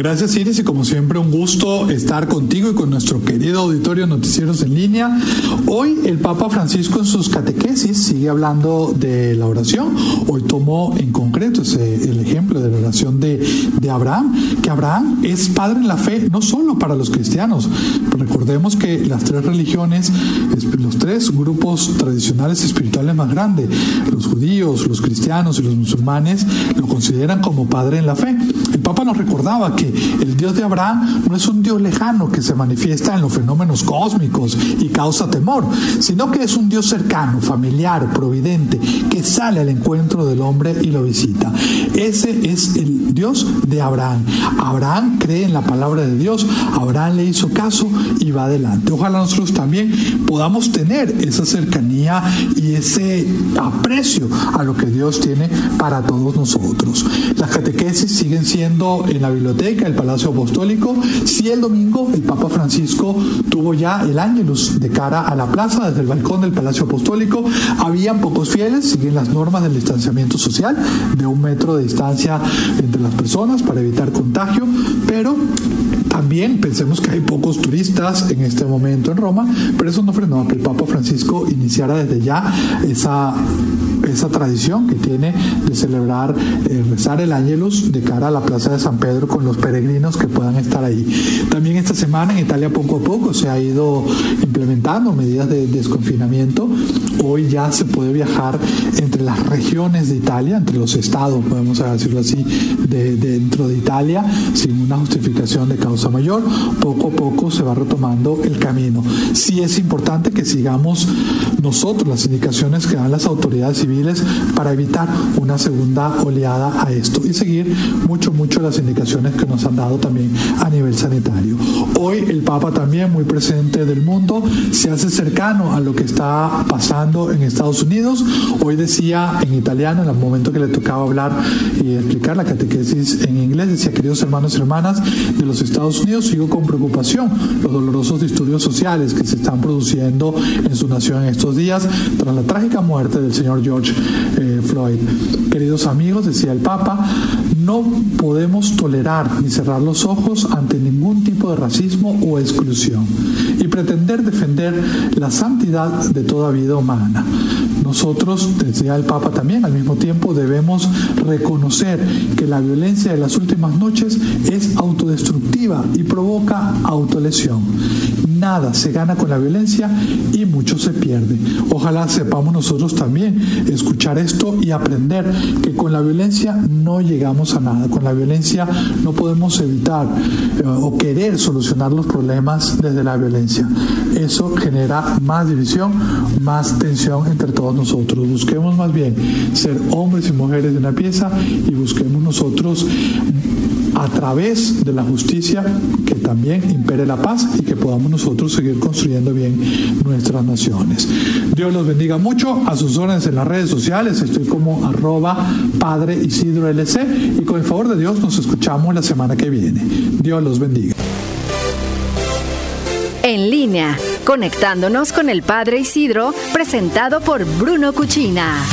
Gracias Iris y como siempre un gusto estar contigo y con nuestro querido auditorio Noticieros en línea. Hoy el Papa Francisco en sus catequesis sigue hablando de la oración. Hoy tomó en concreto ese, el ejemplo de la oración de, de Abraham, que Abraham es padre en la fe no solo para los cristianos. Recordemos que las tres religiones, los tres grupos tradicionales espirituales más grandes, los judíos, los cristianos y los musulmanes, lo consideran como padre en la fe. El Papa nos recordaba que el Dios de Abraham no es un Dios lejano que se manifiesta en los fenómenos cósmicos y causa temor, sino que es un Dios cercano, familiar, providente, que sale al encuentro del hombre y lo visita. Ese es el Dios de Abraham. Abraham cree en la palabra de Dios, Abraham le hizo caso y va adelante. Ojalá nosotros también podamos tener esa cercanía y ese aprecio a lo que Dios tiene para todos nosotros. Las catequesis siguen siendo en la biblioteca, el Palacio Apostólico. Si el domingo el Papa Francisco tuvo ya el ángelus de cara a la plaza, desde el balcón del Palacio Apostólico, habían pocos fieles, siguen las normas del distanciamiento social, de un metro de distancia entre las personas para evitar contagio, pero también pensemos que hay pocos turistas en este momento en Roma, pero eso no frenó a que el Papa Francisco iniciara desde ya esa esa tradición que tiene de celebrar, eh, rezar el ángelus de cara a la Plaza de San Pedro con los peregrinos que puedan estar ahí. También esta semana en Italia poco a poco se ha ido implementando medidas de desconfinamiento. Hoy ya se puede viajar entre las regiones de Italia, entre los estados, podemos decirlo así, de, dentro de Italia, sin una justificación de causa mayor. Poco a poco se va retomando el camino. Sí es importante que sigamos nosotros las indicaciones que dan las autoridades civiles para evitar una segunda oleada a esto y seguir mucho, mucho las indicaciones que nos han dado también a nivel sanitario. Hoy el Papa también, muy presente del mundo, se hace cercano a lo que está pasando en Estados Unidos. Hoy decía en italiano, en el momento que le tocaba hablar y explicar la catequesis en inglés, decía, queridos hermanos y hermanas de los Estados Unidos, sigo con preocupación los dolorosos disturbios sociales que se están produciendo en su nación en estos días tras la trágica muerte del señor Eh, Floyd. Queridos amigos, decía el Papa, no podemos tolerar ni cerrar los ojos ante ningún tipo de racismo o exclusión y pretender defender la santidad de toda vida humana. Nosotros, decía el Papa también, al mismo tiempo debemos reconocer que la violencia de las últimas noches es autodestructiva y provoca autolesión nada se gana con la violencia y mucho se pierde. Ojalá sepamos nosotros también escuchar esto y aprender que con la violencia no llegamos a nada. Con la violencia no podemos evitar eh, o querer solucionar los problemas desde la violencia. Eso genera más división, más tensión entre todos nosotros. Busquemos más bien ser hombres y mujeres de una pieza y busquemos nosotros a través de la justicia que también impere la paz y que podamos nosotros seguir construyendo bien nuestras naciones. Dios los bendiga mucho. A sus órdenes en las redes sociales estoy como arroba padre Isidro LC y con el favor de Dios nos escuchamos la semana que viene. Dios los bendiga. En línea, conectándonos con el Padre Isidro, presentado por Bruno Cuchina.